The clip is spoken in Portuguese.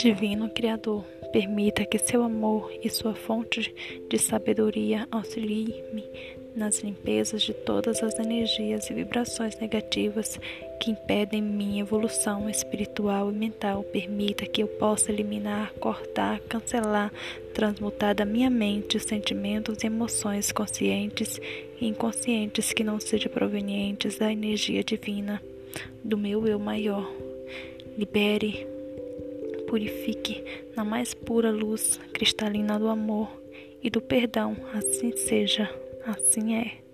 Divino Criador, permita que seu amor e sua fonte de sabedoria auxiliem-me nas limpezas de todas as energias e vibrações negativas que impedem minha evolução espiritual e mental. Permita que eu possa eliminar, cortar, cancelar, transmutar da minha mente os sentimentos e emoções conscientes e inconscientes que não sejam provenientes da energia divina do meu eu maior. Libere purifique na mais pura luz cristalina do amor e do perdão. Assim seja, assim é.